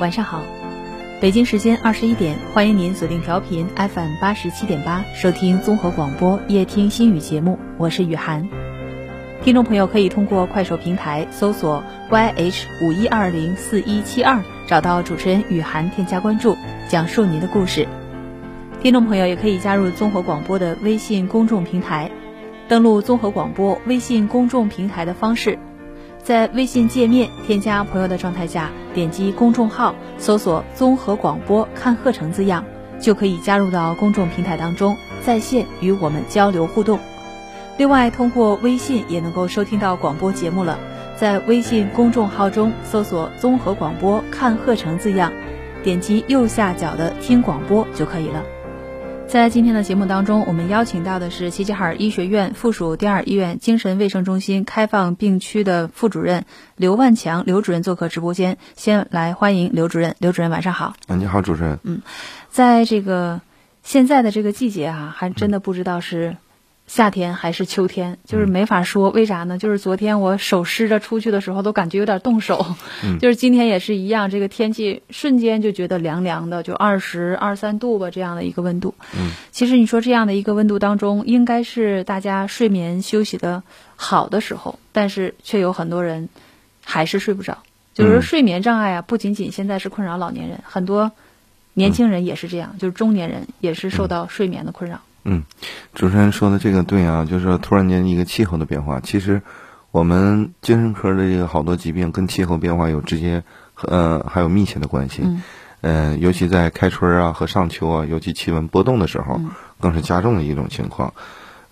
晚上好，北京时间二十一点，欢迎您锁定调频 FM 八十七点八，收听综合广播夜听心语节目，我是雨涵。听众朋友可以通过快手平台搜索 YH 五一二零四一七二，找到主持人雨涵，添加关注，讲述您的故事。听众朋友也可以加入综合广播的微信公众平台，登录综合广播微信公众平台的方式。在微信界面添加朋友的状态下，点击公众号搜索“综合广播看鹤城”字样，就可以加入到公众平台当中，在线与我们交流互动。另外，通过微信也能够收听到广播节目了。在微信公众号中搜索“综合广播看鹤城”字样，点击右下角的“听广播”就可以了。在今天的节目当中，我们邀请到的是齐齐哈尔医学院附属第二医院精神卫生中心开放病区的副主任刘万强刘主任做客直播间。先来欢迎刘主任，刘主任晚上好。啊，你好，主持人。嗯，在这个现在的这个季节啊，还真的不知道是。夏天还是秋天，就是没法说，为啥呢？就是昨天我手湿着出去的时候，都感觉有点冻手。就是今天也是一样，这个天气瞬间就觉得凉凉的，就二十二三度吧，这样的一个温度。嗯，其实你说这样的一个温度当中，应该是大家睡眠休息的好的时候，但是却有很多人还是睡不着。就是睡眠障碍啊，不仅仅现在是困扰老年人，很多年轻人也是这样，就是中年人也是受到睡眠的困扰。嗯，主持人说的这个对啊，就是说突然间一个气候的变化，其实我们精神科的这个好多疾病跟气候变化有直接呃还有密切的关系。嗯，尤其在开春啊和上秋啊，尤其气温波动的时候，更是加重的一种情况。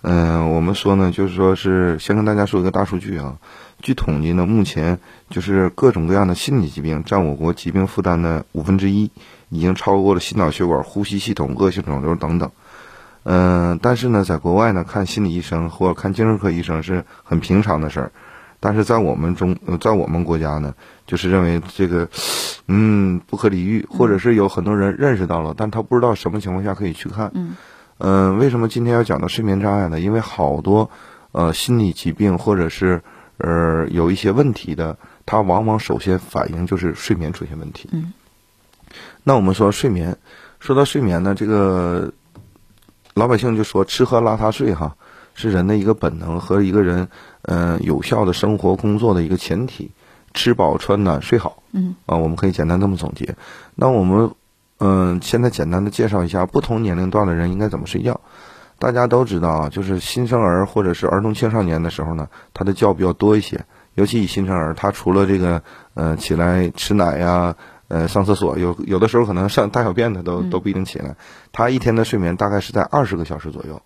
嗯，我们说呢，就是说是先跟大家说一个大数据啊，据统计呢，目前就是各种各样的心理疾病占我国疾病负担的五分之一，已经超过了心脑血管、呼吸系统、恶性肿瘤等等。嗯，但是呢，在国外呢，看心理医生或者看精神科医生是很平常的事儿，但是在我们中，在我们国家呢，就是认为这个，嗯，不可理喻，或者是有很多人认识到了，但他不知道什么情况下可以去看。嗯，嗯，为什么今天要讲到睡眠障碍呢？因为好多呃心理疾病或者是呃有一些问题的，它往往首先反映就是睡眠出现问题。嗯，那我们说睡眠，说到睡眠呢，这个。老百姓就说吃喝拉撒睡哈，是人的一个本能和一个人嗯有效的生活工作的一个前提。吃饱穿暖睡好，嗯啊，我们可以简单这么总结。那我们嗯现在简单的介绍一下不同年龄段的人应该怎么睡觉。大家都知道啊，就是新生儿或者是儿童青少年的时候呢，他的觉比较多一些，尤其以新生儿，他除了这个嗯起来吃奶呀。呃，上厕所有有的时候可能上大小便他都都不一定起来。他一天的睡眠大概是在二十个小时左右。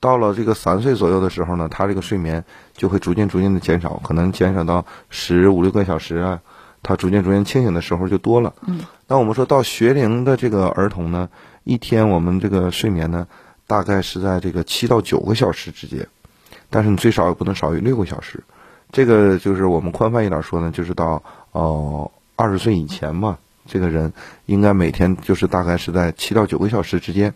到了这个三岁左右的时候呢，他这个睡眠就会逐渐逐渐的减少，可能减少到十五六个小时啊。他逐渐逐渐清醒的时候就多了。嗯。那我们说到学龄的这个儿童呢，一天我们这个睡眠呢，大概是在这个七到九个小时之间，但是你最少也不能少于六个小时。这个就是我们宽泛一点说呢，就是到哦。二十岁以前嘛，这个人应该每天就是大概是在七到九个小时之间。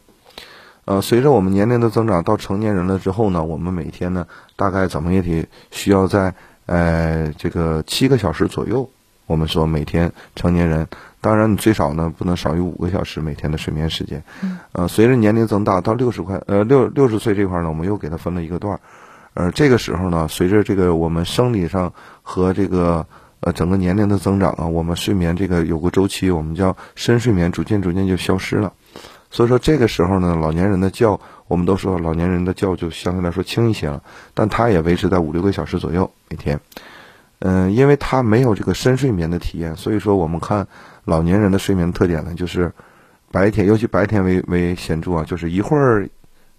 呃，随着我们年龄的增长，到成年人了之后呢，我们每天呢大概怎么也得需要在呃这个七个小时左右。我们说每天成年人，当然你最少呢不能少于五个小时每天的睡眠时间。呃，随着年龄增大，到六十块呃六六十岁这块呢，我们又给他分了一个段儿。呃，这个时候呢，随着这个我们生理上和这个。呃，整个年龄的增长啊，我们睡眠这个有个周期，我们叫深睡眠，逐渐逐渐就消失了。所以说这个时候呢，老年人的觉，我们都说老年人的觉就相对来说轻一些了，但他也维持在五六个小时左右每天。嗯，因为他没有这个深睡眠的体验，所以说我们看老年人的睡眠特点呢，就是白天，尤其白天为为显著啊，就是一会儿。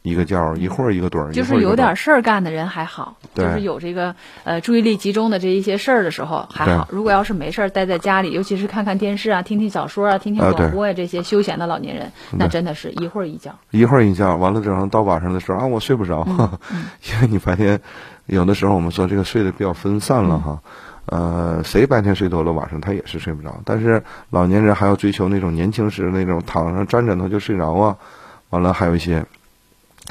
一个觉，一会儿一个盹儿，就是有点事儿干的人还好，就是有这个呃注意力集中的这一些事儿的时候还好。如果要是没事儿待在家里，尤其是看看电视啊、听听小说啊、听听广播呀这些休闲的老年人，那真的是一会儿一觉，一会儿一觉，完了之后到晚上的时候啊，我睡不着，因为你白天有的时候我们说这个睡得比较分散了哈。呃，谁白天睡多了，晚上他也是睡不着。但是老年人还要追求那种年轻时那种躺上沾枕头就睡着啊，完了还有一些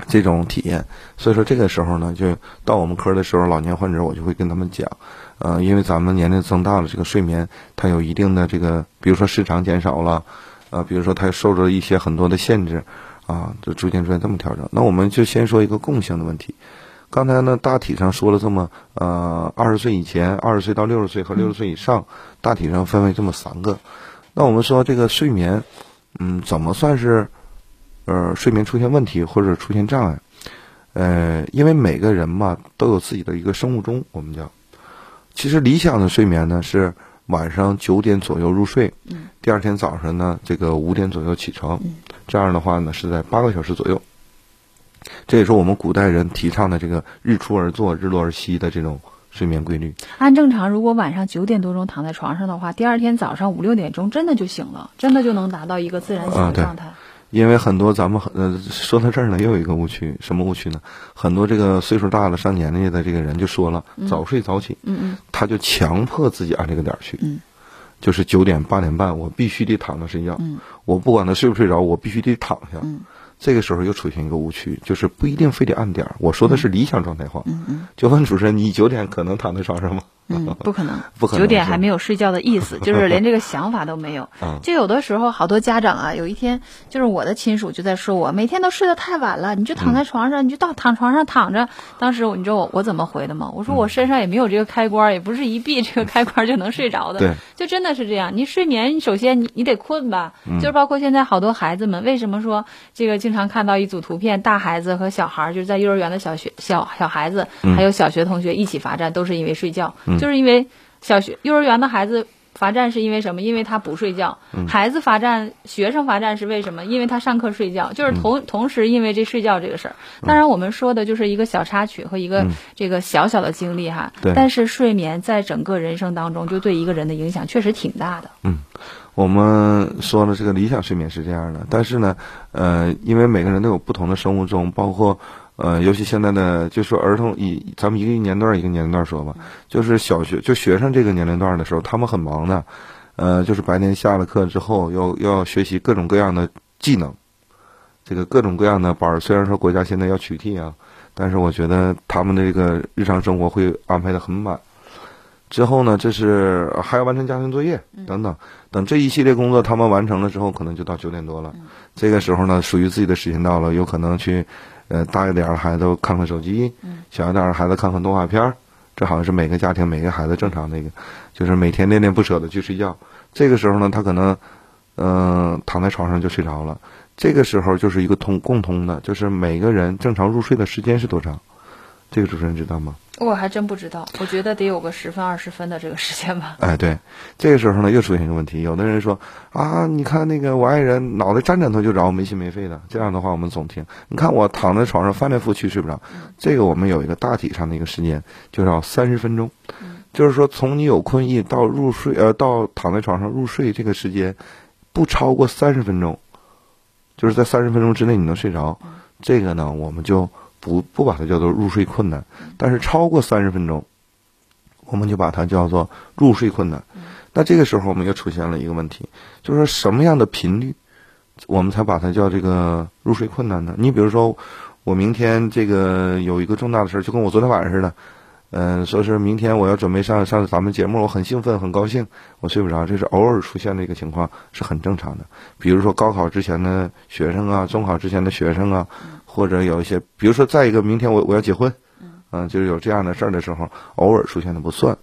这种体验。所以说这个时候呢，就到我们科的时候，老年患者我就会跟他们讲，呃，因为咱们年龄增大了，这个睡眠它有一定的这个，比如说时长减少了，呃，比如说它受着一些很多的限制，啊，就逐渐出现这么调整。那我们就先说一个共性的问题。刚才呢，大体上说了这么呃，二十岁以前、二十岁到六十岁和六十岁以上，大体上分为这么三个。那我们说这个睡眠，嗯，怎么算是呃睡眠出现问题或者出现障碍？呃，因为每个人嘛都有自己的一个生物钟，我们叫。其实理想的睡眠呢是晚上九点左右入睡，第二天早上呢这个五点左右起床，这样的话呢是在八个小时左右。这也是我们古代人提倡的这个日出而作，日落而息的这种睡眠规律。按正常，如果晚上九点多钟躺在床上的话，第二天早上五六点钟真的就醒了，真的就能达到一个自然醒的状态。因为很多咱们呃说到这儿呢，又有一个误区，什么误区呢？很多这个岁数大了、上年纪的这个人就说了，早睡早起，嗯嗯，他就强迫自己按这个点儿去，嗯，就是九点八点半，我必须得躺着睡觉，嗯，我不管他睡不睡着，我必须得躺下，嗯。这个时候又出现一个误区，就是不一定非得按点儿。我说的是理想状态话。嗯嗯。就问主持人，你九点可能躺在床上吗？嗯，不可能，不可能。九点还没有睡觉的意思，就是连这个想法都没有。就有的时候，好多家长啊，有一天就是我的亲属就在说我每天都睡得太晚了，你就躺在床上，你就到躺床上躺着。当时你知道我我怎么回的吗？我说我身上也没有这个开关，也不是一闭这个开关就能睡着的。对。就真的是这样，你睡眠，你首先你你得困吧。嗯。就是包括现在好多孩子们，为什么说这个经常看到一组图片，大孩子和小孩就是在幼儿园的小学小小孩子，还有小学同学一起罚站，都是因为睡觉。嗯。就是因为小学、幼儿园的孩子罚站是因为什么？因为他不睡觉。孩子罚站，学生罚站是为什么？因为他上课睡觉。就是同同时因为这睡觉这个事儿。当然，我们说的就是一个小插曲和一个这个小小的经历哈。但是睡眠在整个人生当中，就对一个人的影响确实挺大的。嗯，我们说了这个理想睡眠是这样的，但是呢，呃，因为每个人都有不同的生物钟，包括。呃，尤其现在的，就说儿童以咱们一个年段一个年龄段说吧，就是小学就学生这个年龄段的时候，他们很忙的，呃，就是白天下了课之后，要要学习各种各样的技能，这个各种各样的班儿。虽然说国家现在要取缔啊，但是我觉得他们的这个日常生活会安排的很满。之后呢，这是还要完成家庭作业等等，等这一系列工作他们完成了之后，可能就到九点多了。这个时候呢，属于自己的时间到了，有可能去。呃，大一点的孩子看看手机，小一点的孩子看看动画片儿，这好像是每个家庭每个孩子正常的一个，就是每天恋恋不舍的去睡觉。这个时候呢，他可能，嗯，躺在床上就睡着了。这个时候就是一个通共通的，就是每个人正常入睡的时间是多长？这个主持人知道吗？我还真不知道，我觉得得有个十分二十分的这个时间吧。哎，对，这个时候呢又出现一个问题，有的人说啊，你看那个我爱人脑袋沾枕头就着，没心没肺的，这样的话我们总听。你看我躺在床上翻来覆去睡不着，这个我们有一个大体上的一个时间，就要三十分钟，就是说从你有困意到入睡，呃，到躺在床上入睡这个时间不超过三十分钟，就是在三十分钟之内你能睡着，这个呢我们就。不不把它叫做入睡困难，但是超过三十分钟，我们就把它叫做入睡困难。那这个时候我们又出现了一个问题，就是说什么样的频率，我们才把它叫这个入睡困难呢？你比如说，我明天这个有一个重大的事儿，就跟我昨天晚上似的。嗯，说是明天我要准备上上咱们节目，我很兴奋，很高兴，我睡不着，这是偶尔出现的一个情况，是很正常的。比如说高考之前的学生啊，中考之前的学生啊，或者有一些，比如说再一个，明天我我要结婚，嗯，就是有这样的事儿的时候，偶尔出现的不算。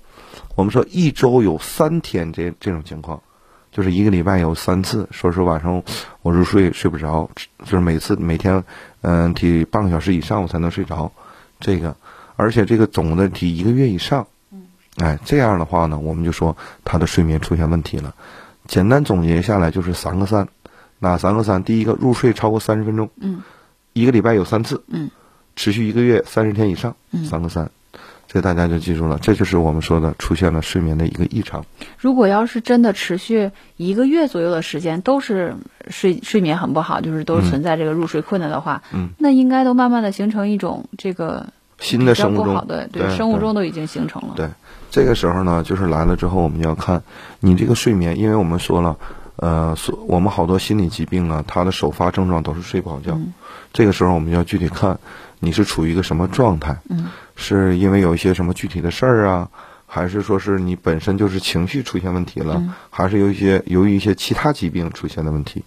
我们说一周有三天这这种情况，就是一个礼拜有三次，说是晚上我入睡睡不着，就是每次每天嗯提半个小时以上我才能睡着，这个。而且这个总的提一个月以上，哎，这样的话呢，我们就说他的睡眠出现问题了。简单总结下来就是三个三，哪三个三？第一个入睡超过三十分钟，嗯，一个礼拜有三次，嗯，持续一个月三十天以上，嗯，三个三，这大家就记住了，这就是我们说的出现了睡眠的一个异常。如果要是真的持续一个月左右的时间都是睡睡眠很不好，就是都存在这个入睡困难的话，嗯，那应该都慢慢的形成一种这个新的生物钟，对对，生物钟都已经形成了。对，这个时候呢，就是来了之后，我们要看你这个睡眠，因为我们说了。呃，所我们好多心理疾病啊，它的首发症状都是睡不好觉。这个时候我们要具体看，你是处于一个什么状态？嗯，是因为有一些什么具体的事儿啊，还是说是你本身就是情绪出现问题了，还是有一些由于一些其他疾病出现的问题？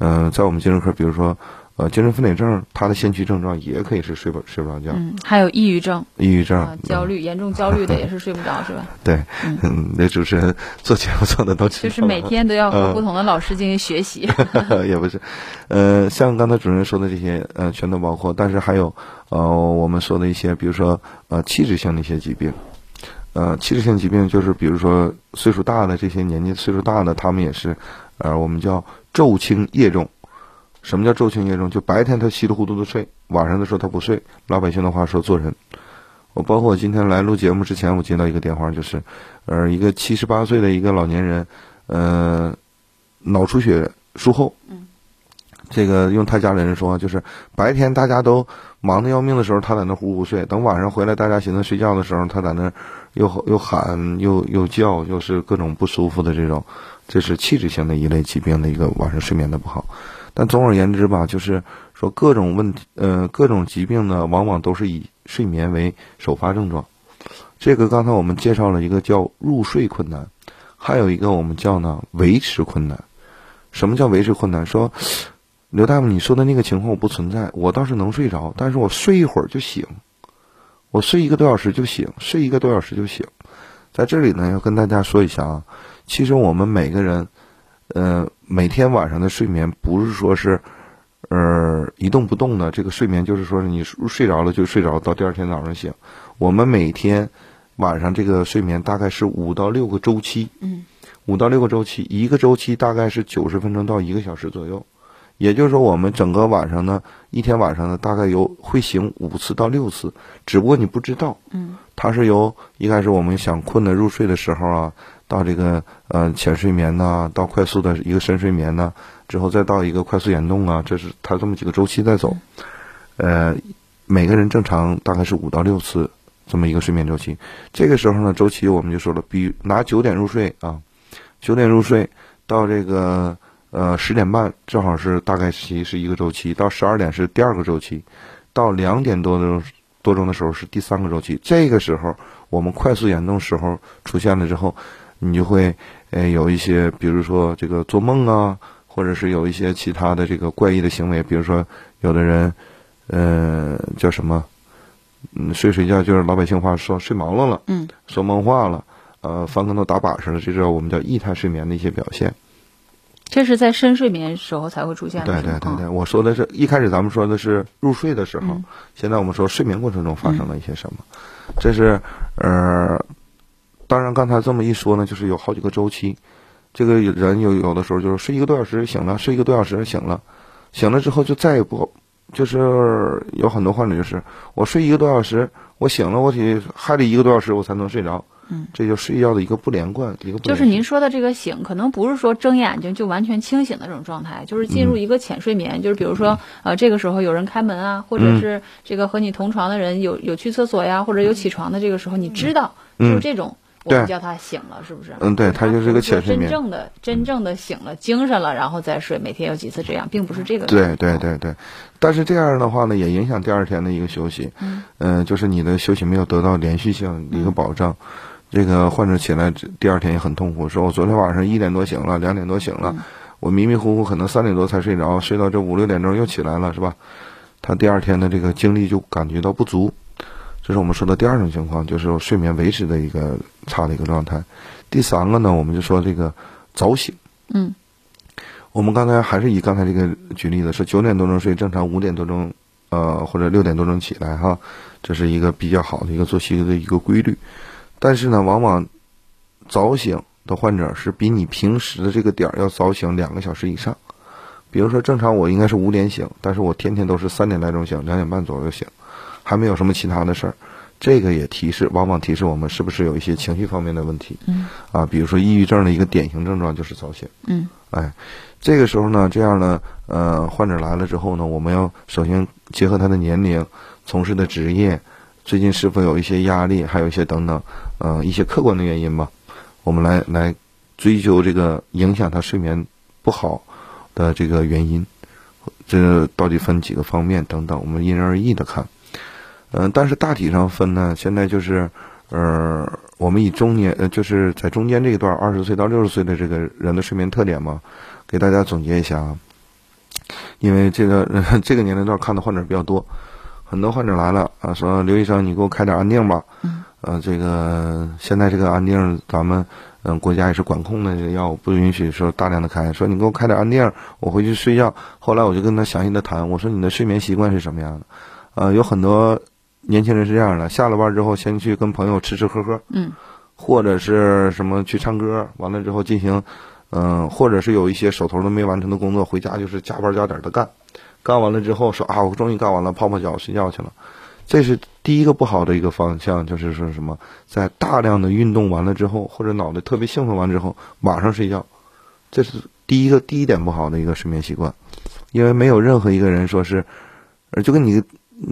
嗯，在我们精神科，比如说。呃，精神分裂症它的先驱症状也可以是睡不睡不着觉，嗯，还有抑郁症，抑郁症、焦虑，严重焦虑的也是睡不着，是吧？对，嗯，那主持人做节目做的都就是每天都要和不同的老师进行学习，也不是，呃，像刚才主持人说的这些，呃，全都包括，但是还有，呃，我们说的一些，比如说，呃，器质性的一些疾病，呃，器质性疾病就是比如说岁数大的这些年纪岁数大的，他们也是，呃，我们叫昼轻夜重。什么叫昼轻夜重？就白天他稀里糊涂的睡，晚上的时候他不睡。老百姓的话说做人。我包括我今天来录节目之前，我接到一个电话，就是，呃，一个七十八岁的一个老年人，呃，脑出血术后。嗯。这个用他家里人说，就是白天大家都忙得要命的时候，他在那呼呼睡；等晚上回来，大家寻思睡觉的时候，他在那又又喊又又叫，又是各种不舒服的这种，这是器质性的一类疾病的一个晚上睡眠的不好。但总而言之吧，就是说各种问题，呃，各种疾病呢，往往都是以睡眠为首发症状。这个刚才我们介绍了一个叫入睡困难，还有一个我们叫呢维持困难。什么叫维持困难？说刘大夫，你说的那个情况我不存在，我倒是能睡着，但是我睡一会儿就醒，我睡一个多小时就醒，睡一个多小时就醒。在这里呢，要跟大家说一下啊，其实我们每个人。呃，每天晚上的睡眠不是说是，呃，一动不动的这个睡眠，就是说你睡着了就睡着，到第二天早上醒。我们每天晚上这个睡眠大概是五到六个周期，嗯，五到六个周期，一个周期大概是九十分钟到一个小时左右。也就是说，我们整个晚上呢，一天晚上呢，大概有会醒五次到六次，只不过你不知道，嗯，它是由一开始我们想困的入睡的时候啊。到这个呃浅睡眠呐，到快速的一个深睡眠呐，之后再到一个快速眼动啊，这是它这么几个周期在走。呃，每个人正常大概是五到六次这么一个睡眠周期。这个时候呢，周期我们就说了，比拿九点入睡啊，九点入睡到这个呃十点半，正好是大概期是一个周期，到十二点是第二个周期，到两点多钟多钟的时候是第三个周期。这个时候我们快速眼动时候出现了之后。你就会，呃，有一些，比如说这个做梦啊，或者是有一些其他的这个怪异的行为，比如说有的人，呃，叫什么，嗯，睡睡觉就是老百姓话说睡毛了了，嗯，说梦话了，呃，翻跟头打把式了，这是我们叫异态睡眠的一些表现。这是在深睡眠时候才会出现的。对对对对，我说的是一开始咱们说的是入睡的时候，现在我们说睡眠过程中发生了一些什么，这是呃。当然，刚才这么一说呢，就是有好几个周期。这个人有有的时候就是睡一个多小时醒了，睡一个多小时醒了，醒了之后就再也不，就是有很多患者就是我睡一个多小时，我醒了，我得还得一个多小时我才能睡着。嗯，这就睡觉的一个不连贯，一个就是您说的这个醒，可能不是说睁眼睛就完全清醒的这种状态，就是进入一个浅睡眠。就是比如说，呃，这个时候有人开门啊，或者是这个和你同床的人有有去厕所呀，或者有起床的这个时候，你知道，就是这种。我们叫他醒了，是不是？嗯，对，他就是个浅睡眠。真正的、真正的醒了，精神了，然后再睡，每天有几次这样，并不是这个。对对对对，但是这样的话呢，也影响第二天的一个休息。嗯，就是你的休息没有得到连续性一个保障，这个患者起来第二天也很痛苦，说我昨天晚上一点多醒了，两点多醒了，我迷迷糊糊可能三点多才睡着，睡到这五六点钟又起来了，是吧？他第二天的这个精力就感觉到不足。这是我们说的第二种情况，就是睡眠维持的一个差的一个状态。第三个呢，我们就说这个早醒。嗯，我们刚才还是以刚才这个举例子，是九点多钟睡，正常五点多钟，呃，或者六点多钟起来哈，这是一个比较好的一个作息的一个规律。但是呢，往往早醒的患者是比你平时的这个点儿要早醒两个小时以上。比如说正常我应该是五点醒，但是我天天都是三点来钟醒，两点半左右醒，还没有什么其他的事儿。这个也提示，往往提示我们是不是有一些情绪方面的问题。嗯。啊，比如说抑郁症的一个典型症状就是早醒。嗯。哎，这个时候呢，这样呢，呃，患者来了之后呢，我们要首先结合他的年龄、从事的职业、最近是否有一些压力，还有一些等等，呃，一些客观的原因吧，我们来来追究这个影响他睡眠不好的这个原因，这到底分几个方面等等，我们因人而异的看。嗯，但是大体上分呢，现在就是，呃，我们以中年，呃，就是在中间这一段，二十岁到六十岁的这个人的睡眠特点嘛，给大家总结一下啊。因为这个 这个年龄段看的患者比较多，很多患者来了啊，说刘医生，你给我开点安定吧。嗯。呃，这个现在这个安定，咱们嗯国家也是管控的这个药，不允许说大量的开。说你给我开点安定，我回去睡觉。后来我就跟他详细的谈，我说你的睡眠习惯是什么样的？呃，有很多。年轻人是这样的，下了班之后先去跟朋友吃吃喝喝，嗯，或者是什么去唱歌，完了之后进行，嗯，或者是有一些手头都没完成的工作，回家就是加班加点的干，干完了之后说啊，我终于干完了，泡泡脚睡觉去了。这是第一个不好的一个方向，就是说什么，在大量的运动完了之后，或者脑袋特别兴奋完之后，马上睡觉，这是第一个第一点不好的一个睡眠习惯，因为没有任何一个人说是，呃，就跟你。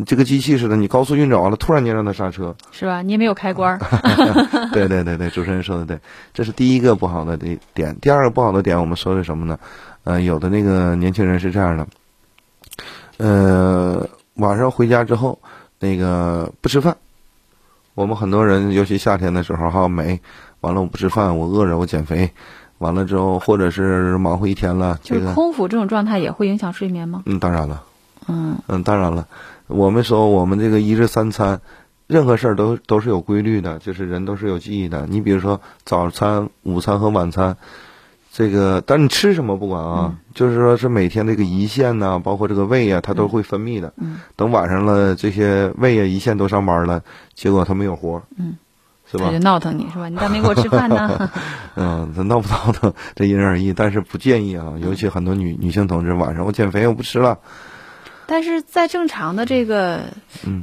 这个机器似的，你高速运转完了，突然间让它刹车，是吧？你也没有开关。对对对对，主持人说的对，这是第一个不好的点。第二个不好的点，我们说的什么呢？呃，有的那个年轻人是这样的，呃，晚上回家之后，那个不吃饭。我们很多人，尤其夏天的时候哈，美，完了我不吃饭，我饿着，我减肥，完了之后，或者是忙活一天了，就是空腹这种状态也会影响睡眠吗？嗯，当然了。嗯嗯，当然了。我们说，我们这个一日三餐，任何事儿都都是有规律的，就是人都是有记忆的。你比如说早餐、午餐和晚餐，这个，但你吃什么不管啊，就是说是每天这个胰腺呐，包括这个胃呀，它都会分泌的。嗯。等晚上了，这些胃呀、胰腺都上班了，结果它没有活。嗯。是吧？他就闹腾你是吧？你咋没给我吃饭呢？嗯，他闹不闹腾，这因人而异。但是不建议啊，尤其很多女女性同志晚上我减肥我不吃了。但是在正常的这个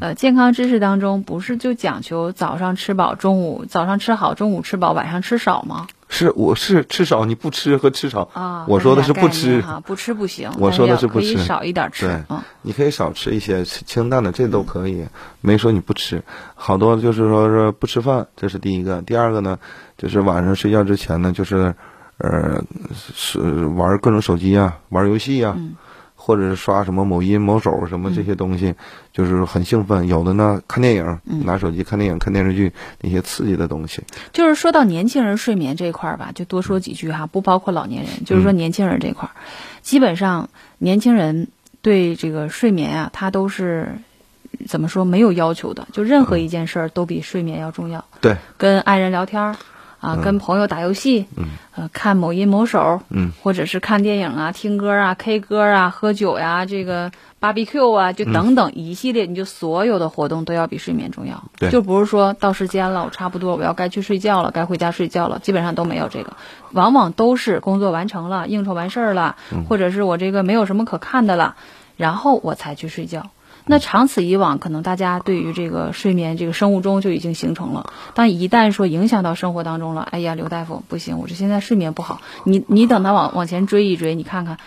呃健康知识当中，不是就讲求早上吃饱，中午早上吃好，中午吃饱，晚上吃少吗？是，我是吃少，你不吃和吃少啊？我说的是不吃哈，不吃不行。我说的是不吃，可以少一点吃。对，你可以少吃一些清淡的，这都可以，没说你不吃。好多就是说是不吃饭，这是第一个。第二个呢，就是晚上睡觉之前呢，就是呃是玩各种手机啊，玩游戏啊。或者是刷什么某音、某手什么这些东西，就是很兴奋。有的呢，看电影，拿手机看电影、看电视剧那些刺激的东西。就是说到年轻人睡眠这一块儿吧，就多说几句哈，不包括老年人。就是说年轻人这块儿，基本上年轻人对这个睡眠啊，他都是怎么说没有要求的，就任何一件事儿都比睡眠要重要。对，跟爱人聊天儿。啊，跟朋友打游戏，呃，看某音某手，嗯，或者是看电影啊、听歌啊、K 歌啊、喝酒呀，这个 BBQ 啊，就等等一系列，你就所有的活动都要比睡眠重要。对，就不是说到时间了，我差不多我要该去睡觉了，该回家睡觉了，基本上都没有这个，往往都是工作完成了，应酬完事儿了，或者是我这个没有什么可看的了，然后我才去睡觉。那长此以往，可能大家对于这个睡眠这个生物钟就已经形成了。但一旦说影响到生活当中了，哎呀，刘大夫不行，我这现在睡眠不好。你你等他往往前追一追，你看看，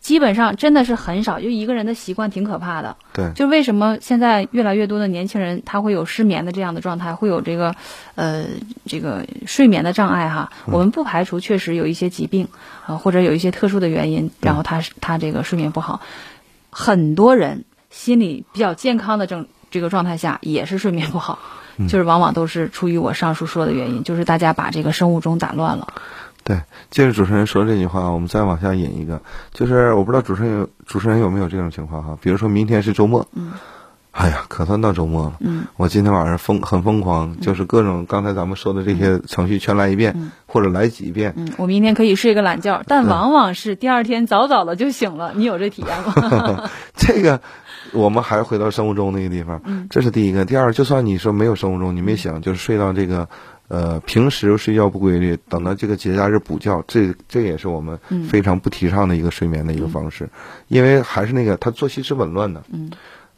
基本上真的是很少。就一个人的习惯挺可怕的。对。就为什么现在越来越多的年轻人他会有失眠的这样的状态，会有这个呃这个睡眠的障碍哈？我们不排除确实有一些疾病啊，或者有一些特殊的原因，然后他他这个睡眠不好，很多人。心理比较健康的正这个状态下，也是睡眠不好，就是往往都是出于我上述说的原因，就是大家把这个生物钟打乱了。对，接着主持人说这句话，我们再往下引一个，就是我不知道主持人有主持人有没有这种情况哈？比如说明天是周末，嗯，哎呀，可算到周末了，嗯，我今天晚上疯很疯狂，就是各种刚才咱们说的这些程序全来一遍，或者来几遍，嗯，我明天可以睡个懒觉，但往往是第二天早早的就醒了，你有这体验吗？这个。我们还是回到生物钟那个地方，这是第一个。第二，就算你说没有生物钟，你没想就是睡到这个，呃，平时睡觉不规律，等到这个节假日补觉，这这也是我们非常不提倡的一个睡眠的一个方式，因为还是那个，他作息是紊乱的。嗯。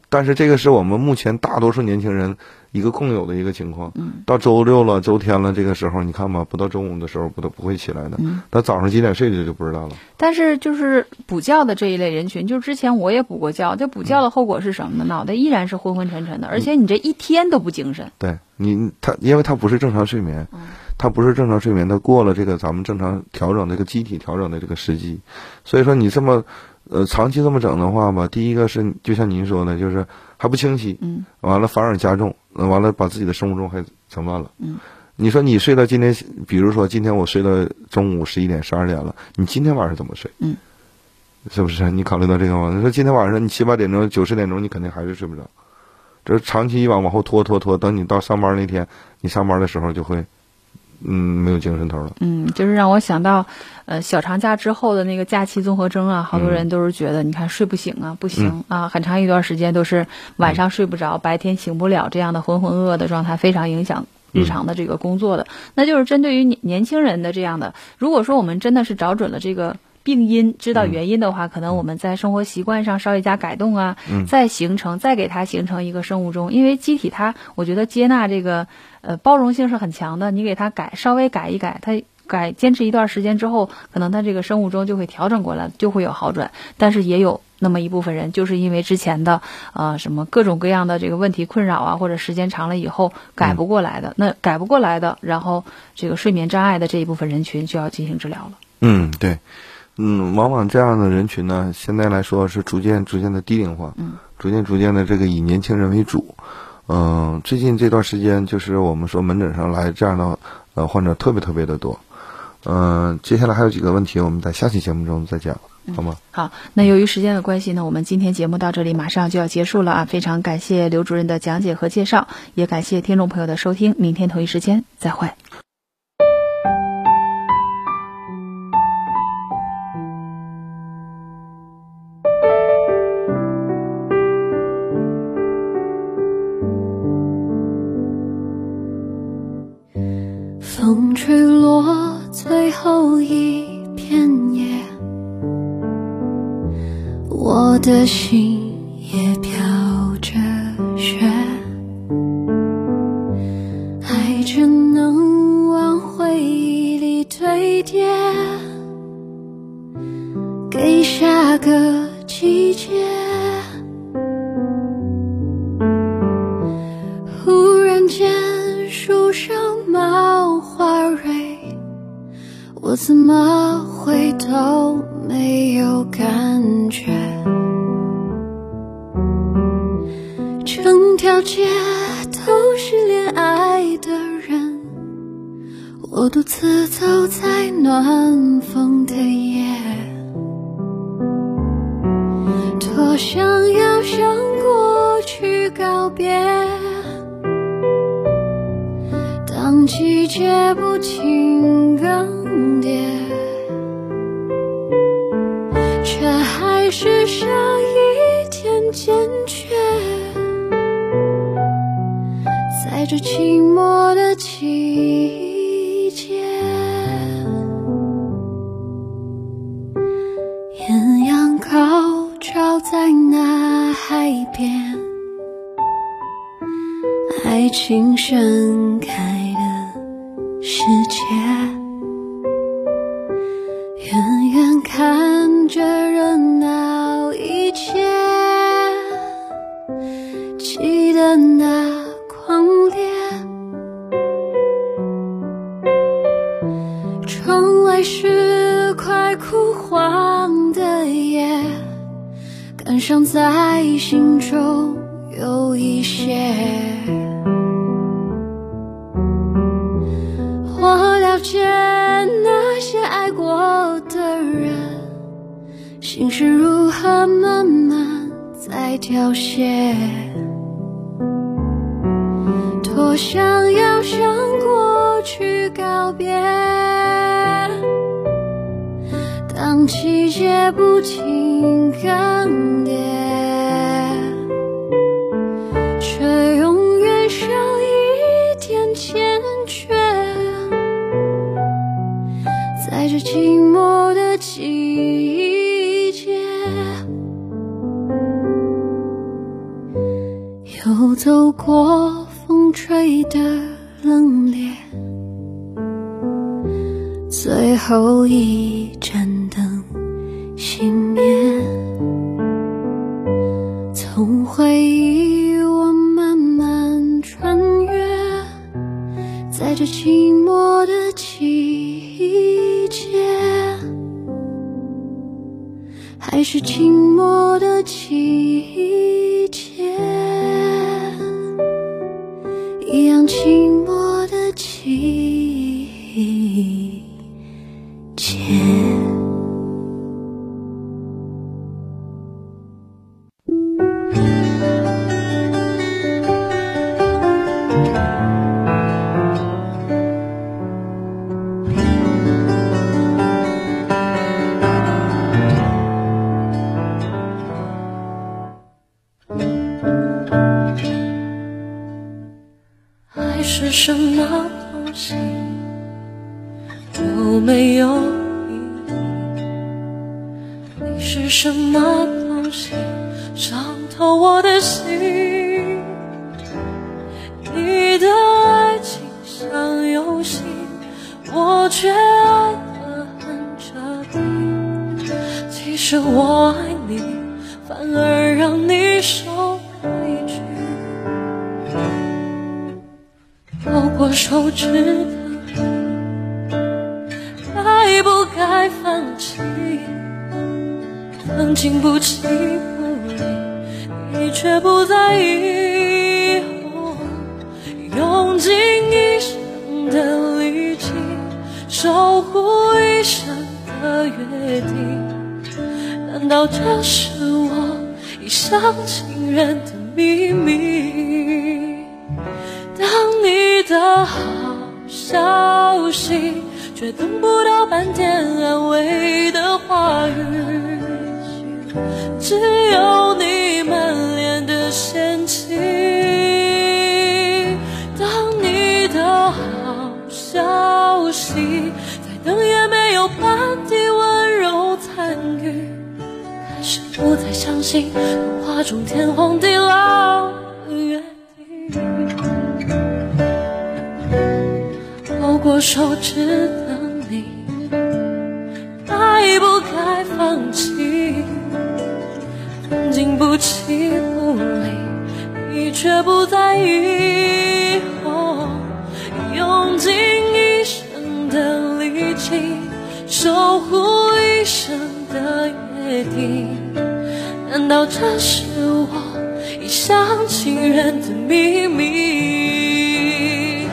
但是这个是我们目前大多数年轻人一个共有的一个情况。嗯。到周六了、周天了，这个时候你看吧，不到中午的时候不都不会起来的。嗯。到早上几点睡的就不知道了。但是就是补觉的这一类人群，就是之前我也补过觉，这补觉的后果是什么呢？脑袋依然是昏昏沉沉的，而且你这一天都不精神。对你，他因为他不是正常睡眠，他不是正常睡眠，他过了这个咱们正常调整这个机体调整的这个时机，所以说你这么。呃，长期这么整的话吧，第一个是就像您说的，就是还不清晰，嗯，完了反而加重，完了把自己的生物钟还整乱了，嗯，你说你睡到今天，比如说今天我睡到中午十一点、十二点了，你今天晚上怎么睡？嗯，是不是？你考虑到这个吗？你说今天晚上你七八点钟、九十点钟，你肯定还是睡不着，这长期以往往后拖拖拖，等你到上班那天，你上班的时候就会。嗯，没有精神头了。嗯，就是让我想到，呃，小长假之后的那个假期综合征啊，好多人都是觉得，你看睡不醒啊，不行啊，很长一段时间都是晚上睡不着，白天醒不了，这样的浑浑噩噩的状态，非常影响日常的这个工作的。那就是针对于年年轻人的这样的，如果说我们真的是找准了这个。病因知道原因的话，可能我们在生活习惯上稍微加改动啊，再形成，再给它形成一个生物钟。因为机体它，我觉得接纳这个，呃，包容性是很强的。你给它改，稍微改一改，它改坚持一段时间之后，可能它这个生物钟就会调整过来，就会有好转。但是也有那么一部分人，就是因为之前的呃什么各种各样的这个问题困扰啊，或者时间长了以后改不过来的，那改不过来的，然后这个睡眠障碍的这一部分人群就要进行治疗了。嗯，对。嗯，往往这样的人群呢，现在来说是逐渐逐渐的低龄化，嗯，逐渐逐渐的这个以年轻人为主，嗯，最近这段时间就是我们说门诊上来这样的呃患者特别特别的多，嗯，接下来还有几个问题，我们在下期节目中再讲，好吗？好，那由于时间的关系呢，我们今天节目到这里马上就要结束了啊，非常感谢刘主任的讲解和介绍，也感谢听众朋友的收听，明天同一时间再会。后一片叶，我的心我独自走在暖风的夜，多想要向过去告别。当季节不停更迭，却还是少一点坚决。在这寂寞的季情盛开的。世界，走过风吹的冷冽，最后一盏是什么东西有没有意义？你是什么东西伤透我以后。用尽一生的力气，守护一生的约定，难道这是我一厢情愿的秘密？当你的好消息，却等不到半点安慰的话语，只有你们嫌弃。当你的好消息，再等也没有半滴温柔参与，开始不再相信童话中天荒地老。握手指的你，该不该放弃？不弃不离，你却不在意。用尽一生的力气，守护一生的约定，难道这是我一厢情愿的秘密？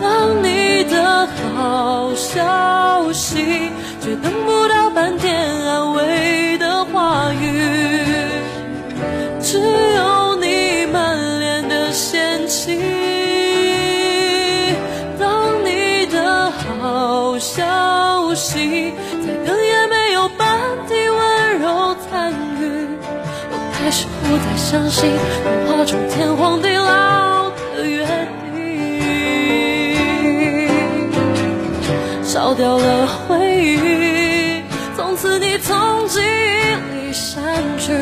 当你。的好消息，却等不到半点安慰的话语，只有你满脸的嫌弃。当你的好消息，再等也没有半滴温柔参与，我开始不再相信童话中天荒地老的约定。烧掉了回忆，从此你从记忆里删去。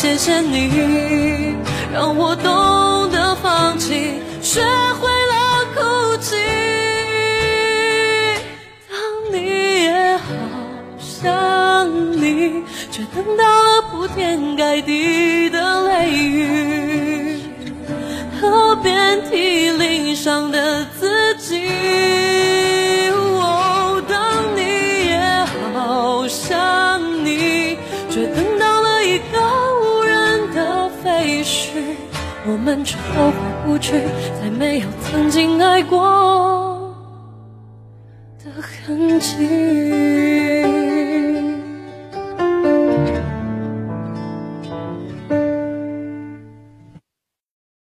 谢谢你，让我懂得放弃，学会了哭泣。当你也好想你，却等到了铺天盖地的雷雨和遍体鳞伤的们却都回不去，再没有曾经爱过的痕迹。